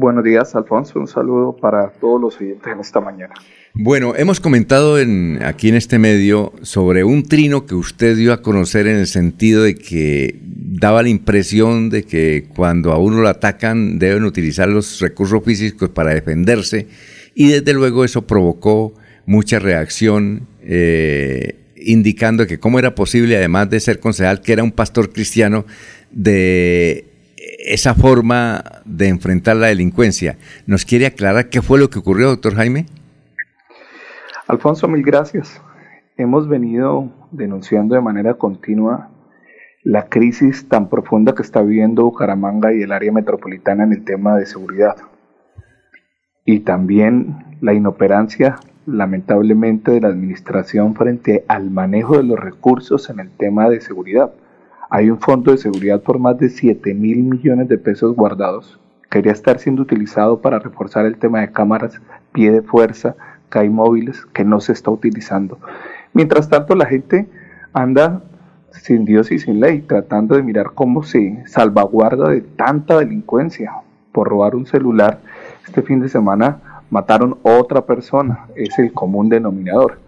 Buenos días, Alfonso. Un saludo para todos los oyentes en esta mañana. Bueno, hemos comentado en, aquí en este medio sobre un trino que usted dio a conocer en el sentido de que daba la impresión de que cuando a uno lo atacan deben utilizar los recursos físicos para defenderse y desde luego eso provocó mucha reacción eh, indicando que cómo era posible, además de ser concejal, que era un pastor cristiano, de esa forma de enfrentar la delincuencia. ¿Nos quiere aclarar qué fue lo que ocurrió, doctor Jaime? Alfonso, mil gracias. Hemos venido denunciando de manera continua la crisis tan profunda que está viviendo Bucaramanga y el área metropolitana en el tema de seguridad. Y también la inoperancia, lamentablemente, de la administración frente al manejo de los recursos en el tema de seguridad. Hay un fondo de seguridad por más de 7 mil millones de pesos guardados. Quería estar siendo utilizado para reforzar el tema de cámaras, pie de fuerza, hay móviles que no se está utilizando. Mientras tanto, la gente anda sin Dios y sin ley, tratando de mirar cómo se salvaguarda de tanta delincuencia. Por robar un celular, este fin de semana mataron otra persona, es el común denominador.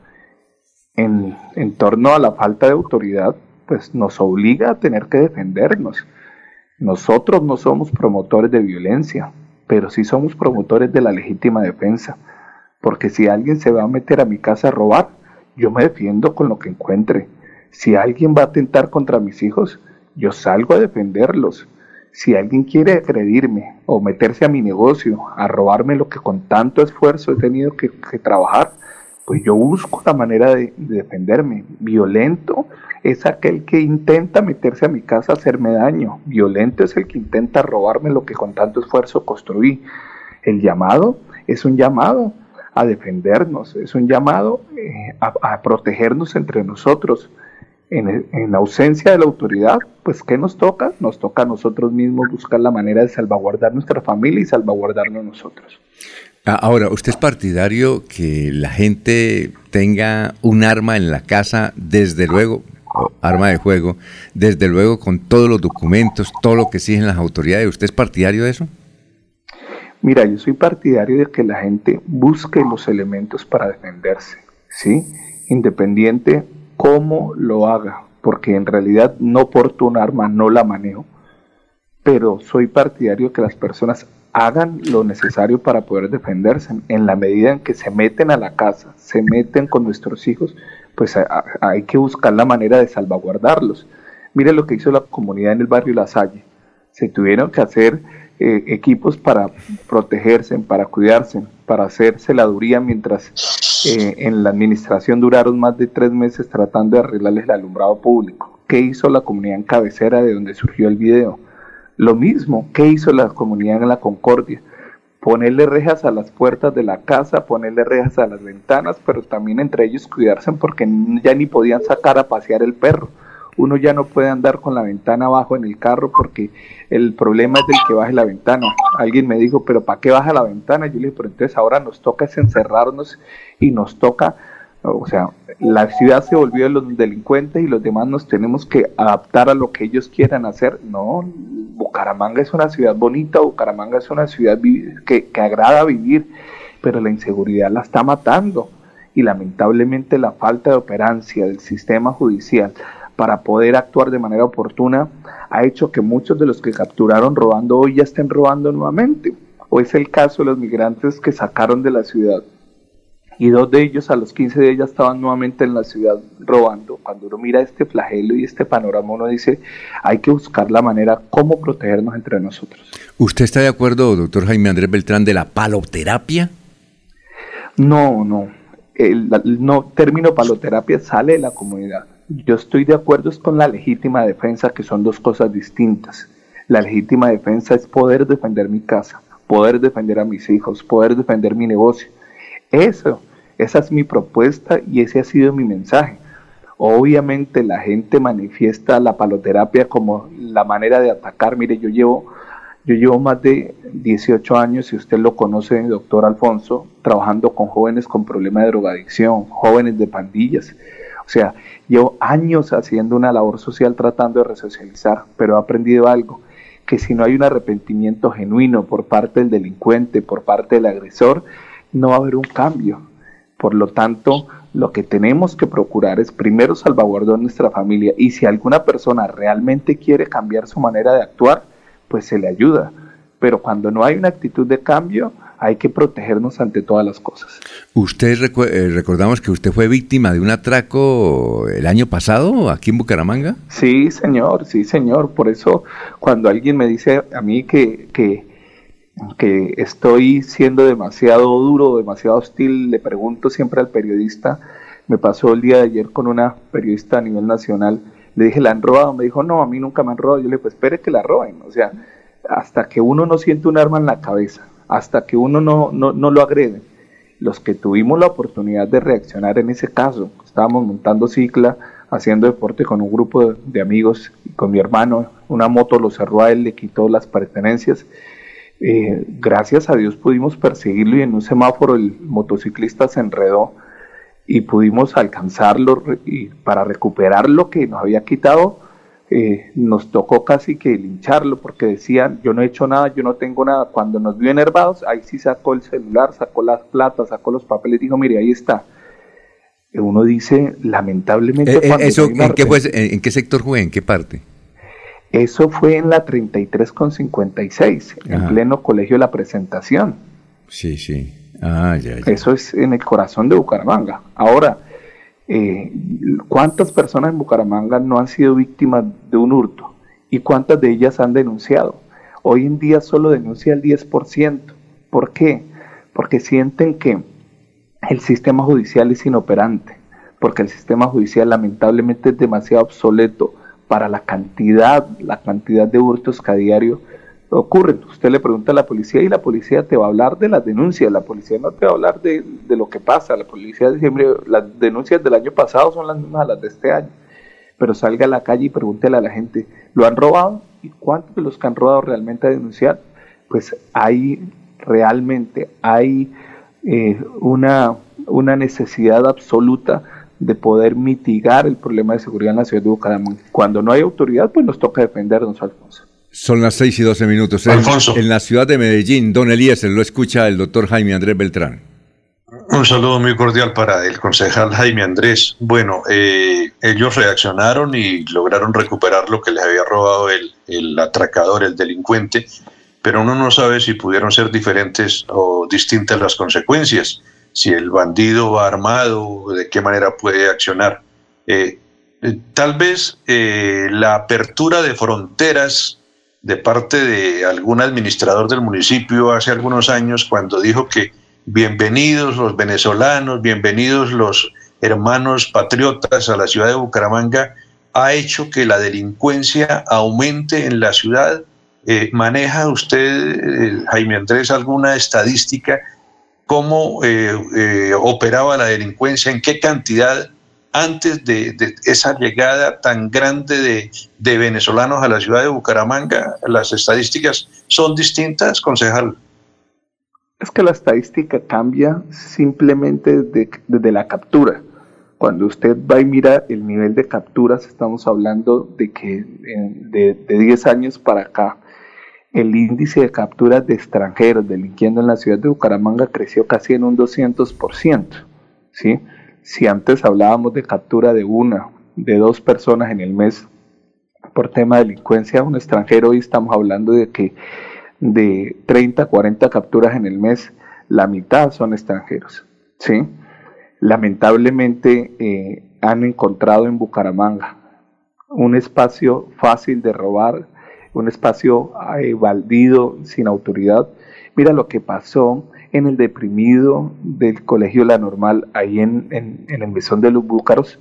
En, en torno a la falta de autoridad, pues nos obliga a tener que defendernos. Nosotros no somos promotores de violencia, pero sí somos promotores de la legítima defensa. Porque si alguien se va a meter a mi casa a robar, yo me defiendo con lo que encuentre. Si alguien va a atentar contra mis hijos, yo salgo a defenderlos. Si alguien quiere agredirme o meterse a mi negocio, a robarme lo que con tanto esfuerzo he tenido que, trabajar, pues yo busco la manera de, de, defenderme. Violento es aquel que intenta meterse a mi casa a hacerme daño. Violento es el que intenta robarme lo que con tanto esfuerzo construí. El llamado es un llamado a defendernos, es un llamado eh, a, protegernos entre nosotros. En, en, ausencia de la autoridad, pues ¿qué nos toca? Nos toca a nosotros mismos buscar la manera de salvaguardar nuestra familia y salvaguardarnos nosotros. Ah, ahora, ¿usted es partidario que la gente tenga un arma en la casa, desde luego, arma de juego, desde luego con todos los documentos, todo lo que exigen las autoridades? ¿Usted es partidario de eso? Mira, yo soy partidario de que la gente busque los elementos para defenderse, ¿sí? Independiente cómo lo haga, porque en realidad no porto un arma, no la manejo, pero soy partidario que las personas hagan lo necesario para poder defenderse. En la medida en que se meten a la casa, se meten con nuestros hijos, pues hay que buscar la manera de salvaguardarlos. Mire lo que hizo la comunidad en el barrio La Salle. Se tuvieron que hacer eh, equipos para protegerse, para cuidarse, para hacer celaduría mientras eh, en la administración duraron más de tres meses tratando de arreglarles el alumbrado público. ¿Qué hizo la comunidad en cabecera de donde surgió el video? Lo mismo, ¿qué hizo la comunidad en la Concordia? Ponerle rejas a las puertas de la casa, ponerle rejas a las ventanas, pero también entre ellos cuidarse porque ya ni podían sacar a pasear el perro uno ya no puede andar con la ventana abajo en el carro porque el problema es del que baje la ventana. Alguien me dijo, pero ¿para qué baja la ventana? Yo le dije, pero entonces ahora nos toca es encerrarnos y nos toca, o sea, la ciudad se volvió de los delincuentes y los demás nos tenemos que adaptar a lo que ellos quieran hacer. No, Bucaramanga es una ciudad bonita, Bucaramanga es una ciudad que, que agrada vivir, pero la inseguridad la está matando y lamentablemente la falta de operancia del sistema judicial para poder actuar de manera oportuna ha hecho que muchos de los que capturaron robando hoy ya estén robando nuevamente. O es el caso de los migrantes que sacaron de la ciudad y dos de ellos a los 15 días ya estaban nuevamente en la ciudad robando. Cuando uno mira este flagelo y este panorama, uno dice, hay que buscar la manera cómo protegernos entre nosotros. ¿Usted está de acuerdo, doctor Jaime Andrés Beltrán, de la paloterapia? No, no. El, no término paloterapia sale de la comunidad. Yo estoy de acuerdo con la legítima defensa, que son dos cosas distintas. La legítima defensa es poder defender mi casa, poder defender a mis hijos, poder defender mi negocio. Eso, esa es mi propuesta y ese ha sido mi mensaje. Obviamente la gente manifiesta la paloterapia como la manera de atacar. Mire, yo llevo, yo llevo más de 18 años, si usted lo conoce, doctor Alfonso, trabajando con jóvenes con problemas de drogadicción, jóvenes de pandillas. O sea, llevo años haciendo una labor social tratando de resocializar, pero he aprendido algo, que si no hay un arrepentimiento genuino por parte del delincuente, por parte del agresor, no va a haber un cambio. Por lo tanto, lo que tenemos que procurar es primero salvaguardar nuestra familia y si alguna persona realmente quiere cambiar su manera de actuar, pues se le ayuda. Pero cuando no hay una actitud de cambio, hay que protegernos ante todas las cosas. Usted eh, recordamos que usted fue víctima de un atraco el año pasado aquí en Bucaramanga. Sí, señor, sí, señor. Por eso cuando alguien me dice a mí que, que, que estoy siendo demasiado duro, demasiado hostil, le pregunto siempre al periodista, me pasó el día de ayer con una periodista a nivel nacional, le dije, ¿la han robado? Me dijo, no, a mí nunca me han robado. Yo le dije, pues espere que la roben. O sea, hasta que uno no siente un arma en la cabeza, hasta que uno no, no, no lo agrede. Los que tuvimos la oportunidad de reaccionar en ese caso, estábamos montando cicla, haciendo deporte con un grupo de, amigos y con mi hermano, una moto lo cerró a él, le quitó las pertenencias. Eh, gracias a Dios pudimos perseguirlo y en un semáforo el motociclista se enredó y pudimos alcanzarlo y para recuperar lo que nos había quitado eh, nos tocó casi que lincharlo porque decían, yo no he hecho nada, yo no tengo nada. Cuando nos vio enervados, ahí sí sacó el celular, sacó las plata, sacó los papeles dijo, mire, ahí está. Uno dice, lamentablemente... Eh, eh, eso, ¿en, qué ¿En qué sector fue? ¿En qué parte? Eso fue en la 33 con 56, en pleno colegio de la presentación. Sí, sí. Ah, ya, ya. Eso es en el corazón de Bucaramanga. Ahora, eh, ¿cuántas personas en Bucaramanga no han sido víctimas de un hurto? ¿Y cuántas de ellas han denunciado? Hoy en día solo denuncia el 10%. ¿Por qué? Porque sienten que el sistema judicial es inoperante, porque el sistema judicial lamentablemente es demasiado obsoleto para la cantidad, la cantidad de hurtos que a diario ocurren. Usted le pregunta a la policía y la policía te va a hablar de las denuncias, la policía no te va a hablar de, lo que pasa, la policía siempre, las denuncias del año pasado son las mismas a las de este año, pero salga a la calle y pregúntele a la gente, ¿lo han robado? ¿Y cuántos de los que han robado realmente a denunciar? Pues hay realmente, hay eh, una, una necesidad absoluta de poder mitigar el problema de seguridad en la ciudad de Bucaramanga. Cuando no hay autoridad, pues nos toca defendernos, Alfonso. Son las 6 y 12 minutos. Alfonso. En, la ciudad de Medellín, don Elías, lo escucha el doctor Jaime Andrés Beltrán. Un saludo muy cordial para el concejal Jaime Andrés. Bueno, eh, ellos reaccionaron y lograron recuperar lo que les había robado el, el atracador, el delincuente, pero uno no sabe si pudieron ser diferentes o distintas las consecuencias, si el bandido va armado, de qué manera puede accionar. Eh, eh, tal vez la apertura de fronteras de parte de algún administrador del municipio hace algunos años cuando dijo que bienvenidos los venezolanos, bienvenidos los hermanos patriotas a la ciudad de Bucaramanga, ha hecho que la delincuencia aumente en la ciudad. Eh, ¿Maneja usted, eh, Jaime Andrés, alguna estadística? ¿Cómo eh, operaba la delincuencia? ¿En qué cantidad antes de, esa llegada tan grande de, venezolanos a la ciudad de Bucaramanga? ¿Las estadísticas son distintas, concejal? Es que la estadística cambia simplemente desde, la captura. Cuando usted va y mira el nivel de capturas, estamos hablando de que de, de 10 años para acá, el índice de capturas de extranjeros delinquiendo en la ciudad de Bucaramanga creció casi en un 200%. ¿sí? si antes hablábamos de captura de una, de dos personas en el mes por tema de delincuencia, un extranjero, hoy estamos hablando de que de 30, 40 capturas en el mes, la mitad son extranjeros. ¿sí? Lamentablemente eh, han encontrado en Bucaramanga un espacio fácil de robar, un espacio eh, baldido, sin autoridad. Mira lo que pasó en el deprimido del Colegio La Normal, ahí en, en, el mesón de los Búcaros,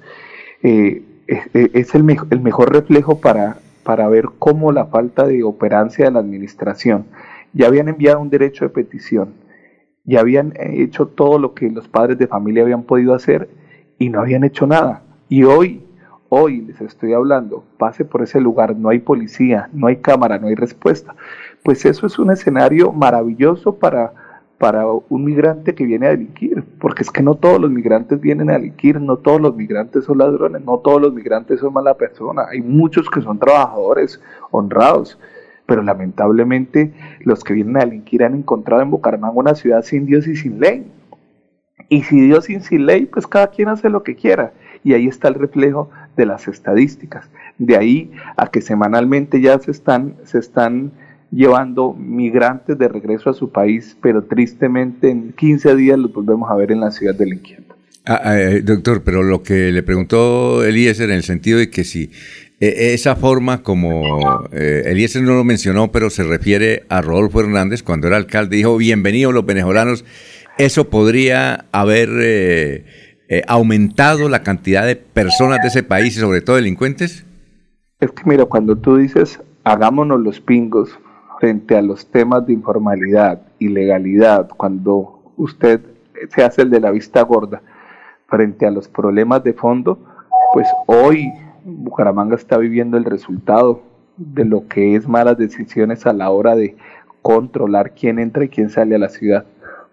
eh, es, el, el, mejor reflejo para, para ver cómo la falta de operancia de la administración, ya habían enviado un derecho de petición, ya habían hecho todo lo que los padres de familia habían podido hacer y no habían hecho nada. Y hoy, hoy les estoy hablando, pase por ese lugar, no hay policía, no hay cámara, no hay respuesta. Pues eso es un escenario maravilloso para para un migrante que viene a delinquir, porque es que no todos los migrantes vienen a delinquir, no todos los migrantes son ladrones, no todos los migrantes son mala persona, hay muchos que son trabajadores honrados, pero lamentablemente los que vienen a delinquir han encontrado en Bucaramanga una ciudad sin Dios y sin ley. Y si Dios sin ley, pues cada quien hace lo que quiera. Y ahí está el reflejo de las estadísticas. De ahí a que semanalmente ya se están, se están llevando migrantes de regreso a su país, pero tristemente en 15 días los volvemos a ver en la ciudad delinquiendo. Ah, ah eh, doctor, pero lo que le preguntó Eliezer en el sentido de que si e, esa forma como eh, Eliezer no lo mencionó, pero se refiere a Rodolfo Hernández cuando era alcalde, dijo bienvenidos los venezolanos, eso podría haber eh, aumentado la cantidad de personas de ese país y sobre todo delincuentes. Es que mira, cuando tú dices hagámonos los pingos frente a los temas de informalidad, ilegalidad, cuando usted se hace el de la vista gorda frente a los problemas de fondo, pues hoy Bucaramanga está viviendo el resultado de lo que es malas decisiones a la hora de controlar quién entra y quién sale a la ciudad.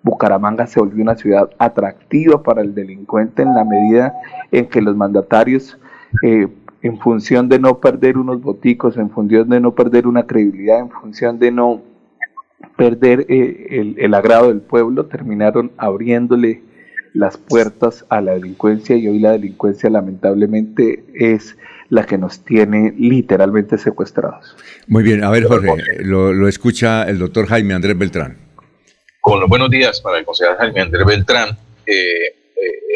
Bucaramanga se volvió una ciudad atractiva para el delincuente en la medida en que los mandatarios, eh, en función de no perder unos boticos, en función de no perder una credibilidad, en función de no perder eh, el, el agrado del pueblo, terminaron abriéndole las puertas a la delincuencia y hoy la delincuencia lamentablemente es la que nos tiene literalmente secuestrados. Muy bien, a ver Jorge, lo, escucha el doctor Jaime Andrés Beltrán. Con los buenos días para el consejero Jaime Andrés Beltrán. Eh, eh,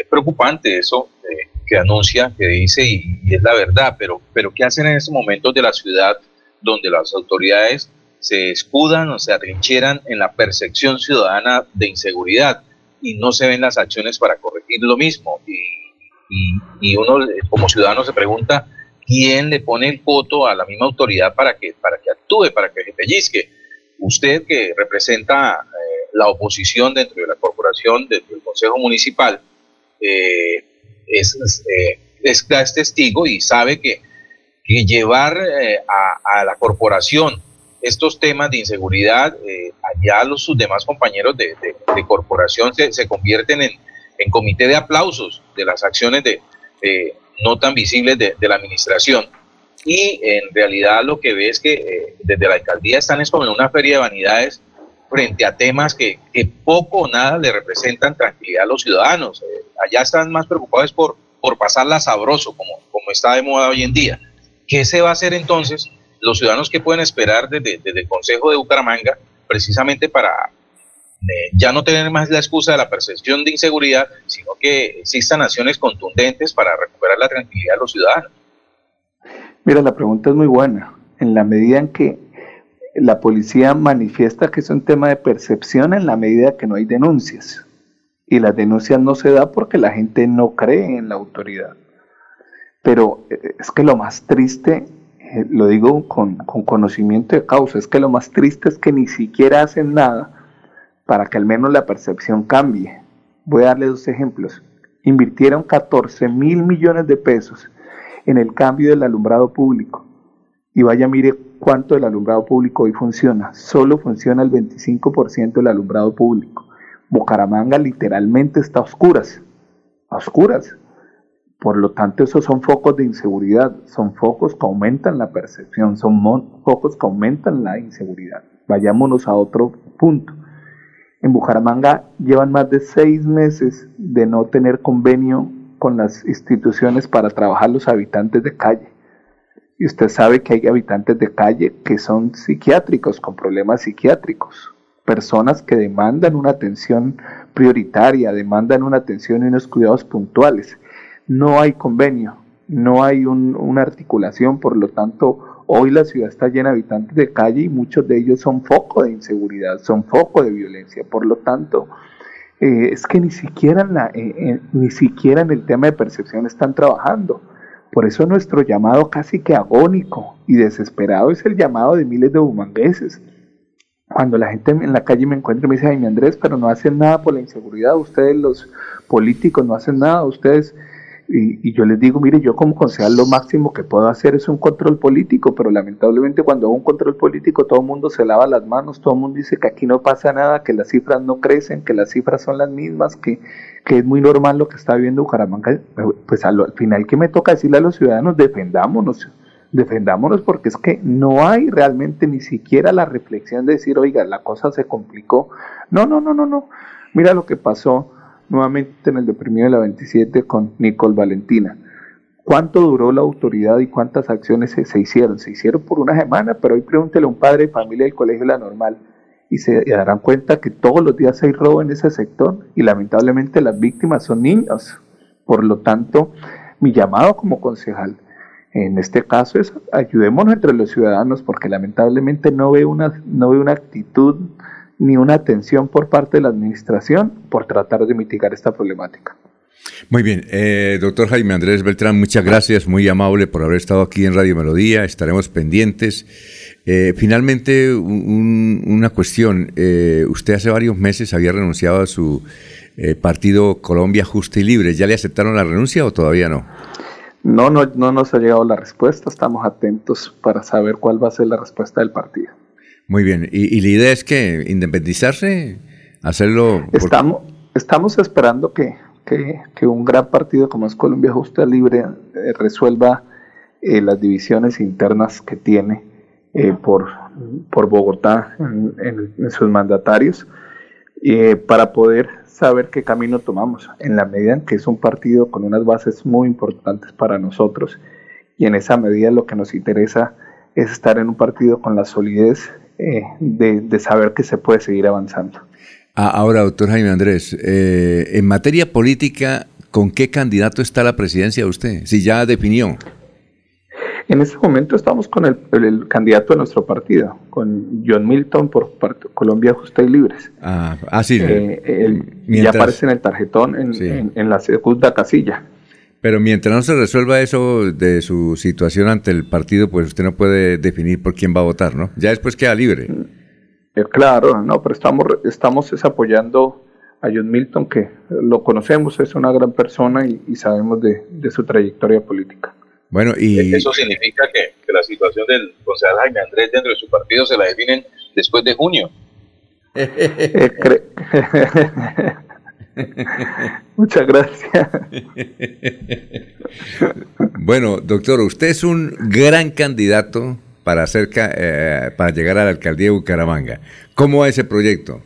es preocupante eso eh, que anuncia, que dice, y, y, es la verdad, pero, pero ¿qué hacen en estos momentos de la ciudad donde las autoridades se escudan o se atrincheran en la percepción ciudadana de inseguridad? y no se ven las acciones para corregir lo mismo. Y, y, uno como ciudadano se pregunta quién le pone el voto a la misma autoridad para que, para que actúe, para que se pellizque. Usted que representa eh, la oposición dentro de la corporación, dentro del Consejo Municipal, eh, es, eh, es, es, testigo y sabe que, que llevar a, a la corporación estos temas de inseguridad, eh, allá los sus demás compañeros de, corporación se, se convierten en, en, comité de aplausos de las acciones de, no tan visibles de, la administración. Y en realidad lo que ve es que eh, desde la alcaldía están es como en una feria de vanidades frente a temas que, poco o nada le representan tranquilidad a los ciudadanos. Eh, allá están más preocupados por, por pasarla sabroso, como, como está de moda hoy en día. ¿Qué se va a hacer entonces los ciudadanos que pueden esperar desde, el Consejo de Bucaramanga, precisamente para eh, ya no tener más la excusa de la percepción de inseguridad, sino que existan acciones contundentes para recuperar la tranquilidad de los ciudadanos. Mira, la pregunta es muy buena. En la medida en que la policía manifiesta que es un tema de percepción, en la medida que no hay denuncias. Y las denuncias no se da porque la gente no cree en la autoridad. Pero eh, es que lo más triste eh, lo digo con, conocimiento de causa, es que lo más triste es que ni siquiera hacen nada para que al menos la percepción cambie. Voy a darle dos ejemplos. Invirtieron 14 mil millones de pesos en el cambio del alumbrado público. Y vaya, mire cuánto el alumbrado público hoy funciona. Solo funciona el 25% del alumbrado público. Bucaramanga literalmente está a oscuras. A oscuras. Por lo tanto, esos son focos de inseguridad, son focos que aumentan la percepción, son focos que aumentan la inseguridad. Vayámonos a otro punto. En Bucaramanga llevan más de seis meses de no tener convenio con las instituciones para trabajar los habitantes de calle. Y usted sabe que hay habitantes de calle que son psiquiátricos, con problemas psiquiátricos, personas que demandan una atención prioritaria, demandan una atención y unos cuidados puntuales. No hay convenio, no hay una articulación, por lo tanto, hoy la ciudad está llena de habitantes de calle y muchos de ellos son foco de inseguridad, son foco de violencia, por lo tanto, eh, es que ni siquiera, en la, eh, ni siquiera en el tema de percepción están trabajando. Por eso nuestro llamado casi que agónico y desesperado es el llamado de miles de bumangueses. Cuando la gente en la calle me encuentra y me dice, ay, mi Andrés, pero no hacen nada por la inseguridad, ustedes los políticos no hacen nada, ustedes y, yo les digo, mire, yo como concejal lo máximo que puedo hacer es un control político, pero lamentablemente cuando hago un control político todo el mundo se lava las manos, todo el mundo dice que aquí no pasa nada, que las cifras no crecen, que las cifras son las mismas, que, que es muy normal lo que está viviendo Bucaramanga. Pues al, final que me toca decirle a los ciudadanos, defendámonos, defendámonos porque es que no hay realmente ni siquiera la reflexión de decir, oiga, la cosa se complicó. No, no, no, no, no. Mira lo que pasó nuevamente en el deprimido de la 27 con Nicole Valentina. ¿Cuánto duró la autoridad y cuántas acciones se, hicieron? Se hicieron por una semana, pero hoy pregúntele a un padre de familia del colegio La Normal y se darán cuenta que todos los días hay robo en ese sector y lamentablemente las víctimas son niños. Por lo tanto, mi llamado como concejal en este caso es ayudémonos entre los ciudadanos porque lamentablemente no veo una, no veo una actitud ni una atención por parte de la administración por tratar de mitigar esta problemática. Muy bien, eh, doctor Jaime Andrés Beltrán, muchas gracias, muy amable por haber estado aquí en Radio Melodía, estaremos pendientes. Eh, finalmente, una cuestión, eh, usted hace varios meses había renunciado a su partido Colombia Justa y Libre, ¿ya le aceptaron la renuncia o todavía no? No, no, no nos ha llegado la respuesta, estamos atentos para saber cuál va a ser la respuesta del partido. Muy bien, ¿y, la idea es que independizarse, hacerlo? Estamos, estamos esperando que, que, un gran partido como es Colombia Justa Libre eh, resuelva eh, las divisiones internas que tiene eh, por, por Bogotá en, sus mandatarios para poder saber qué camino tomamos, en la medida en que es un partido con unas bases muy importantes para nosotros y en esa medida lo que nos interesa es estar en un partido con la solidez de, de saber que se puede seguir avanzando. Ah, ahora, doctor Jaime Andrés, eh, en materia política, ¿con qué candidato está la presidencia usted? Si ya definió. En este momento estamos con el, candidato de nuestro partido, con John Milton por Colombia Justa y Libres. Ah, ah sí. Eh, ya aparece en el tarjetón en, la segunda casilla. Pero mientras no se resuelva eso de su situación ante el partido, pues usted no puede definir por quién va a votar, ¿no? Ya después queda libre. Mm. Eh, claro, no, pero estamos, estamos apoyando a John Milton, que lo conocemos, es una gran persona y, sabemos de, su trayectoria política. Bueno, y... Eso significa que, la situación del concejal Jaime Andrés dentro de su partido se la definen después de junio. Eh, Muchas gracias. bueno, doctor, usted es un gran candidato para, eh, para llegar a la alcaldía de Bucaramanga. ¿Cómo va ese proyecto?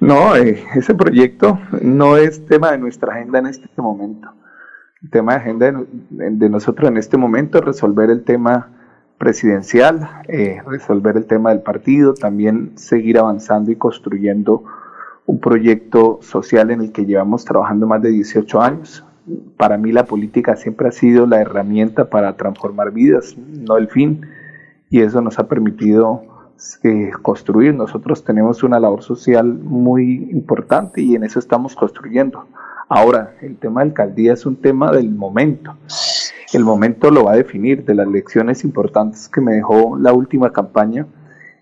No, eh, ese proyecto no es tema de nuestra agenda en este momento. El tema de agenda de, nosotros en este momento es resolver el tema presidencial, eh, resolver el tema del partido, también seguir avanzando y construyendo un proyecto social en el que llevamos trabajando más de 18 años para mí la política siempre ha sido la herramienta para transformar vidas, no el fin, y eso nos ha permitido eh, construir. Nosotros tenemos una labor social muy importante y en eso estamos construyendo. Ahora, el tema de alcaldía es un tema del momento. El momento lo va a definir de las lecciones importantes que me dejó la última campaña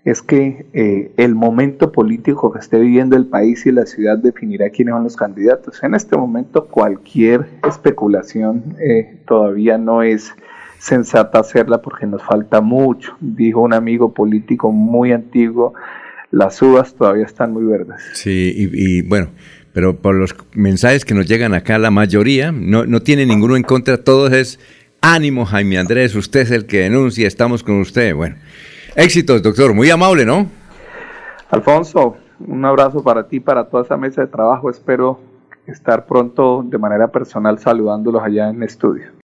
es que eh, el momento político que esté viviendo el país y la ciudad definirá quiénes son los candidatos. En este momento cualquier especulación eh, todavía no es sensata hacerla porque nos falta mucho, dijo un amigo político muy antiguo, las uvas todavía están muy verdes. Sí, y, bueno, pero por los mensajes que nos llegan acá, la mayoría no, no tiene ninguno en contra, todos es ánimo Jaime Andrés, usted es el que denuncia, estamos con usted. Bueno. Éxitos, doctor. Muy amable, ¿no? Alfonso, un abrazo para ti, para toda esa mesa de trabajo. Espero estar pronto de manera personal saludándolos allá en el estudio.